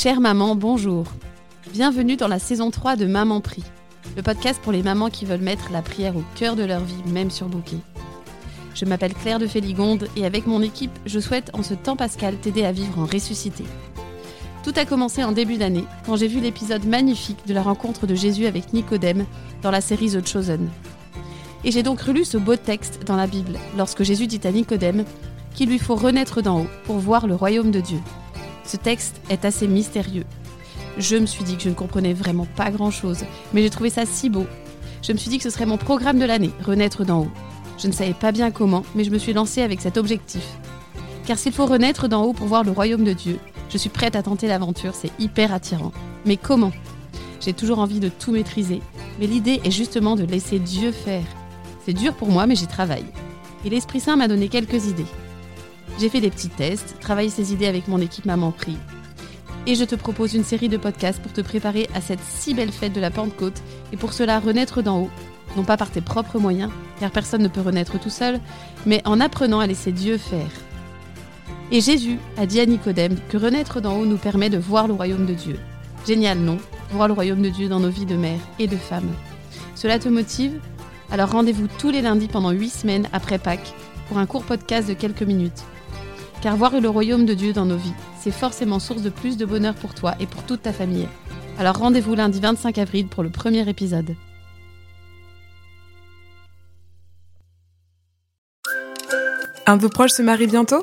Chère maman, bonjour. Bienvenue dans la saison 3 de Maman Prie, le podcast pour les mamans qui veulent mettre la prière au cœur de leur vie, même sur bouquet. Je m'appelle Claire de Féligonde et avec mon équipe, je souhaite en ce temps pascal t'aider à vivre en ressuscité. Tout a commencé en début d'année quand j'ai vu l'épisode magnifique de la rencontre de Jésus avec Nicodème dans la série The Chosen. Et j'ai donc relu ce beau texte dans la Bible lorsque Jésus dit à Nicodème qu'il lui faut renaître d'en haut pour voir le royaume de Dieu. Ce texte est assez mystérieux. Je me suis dit que je ne comprenais vraiment pas grand-chose, mais j'ai trouvé ça si beau. Je me suis dit que ce serait mon programme de l'année, renaître d'en haut. Je ne savais pas bien comment, mais je me suis lancée avec cet objectif. Car s'il faut renaître d'en haut pour voir le royaume de Dieu, je suis prête à tenter l'aventure, c'est hyper attirant. Mais comment? J'ai toujours envie de tout maîtriser, mais l'idée est justement de laisser Dieu faire. C'est dur pour moi, mais j'y travaille. Et l'Esprit Saint m'a donné quelques idées. J'ai fait des petits tests, travaillé ces idées avec mon équipe Maman Prie. Et je te propose une série de podcasts pour te préparer à cette si belle fête de la Pentecôte et pour cela renaître d'en haut, non pas par tes propres moyens, car personne ne peut renaître tout seul, mais en apprenant à laisser Dieu faire. Et Jésus a dit à Nicodème que renaître d'en haut nous permet de voir le royaume de Dieu. Génial, non? Voir le royaume de Dieu dans nos vies de mère et de femme. Cela te motive? Alors rendez-vous tous les lundis pendant 8 semaines après Pâques pour un court podcast de quelques minutes. Car voir le royaume de Dieu dans nos vies, c'est forcément source de plus de bonheur pour toi et pour toute ta famille. Alors rendez-vous lundi 25 avril pour le premier épisode. Un de vos proches se marie bientôt?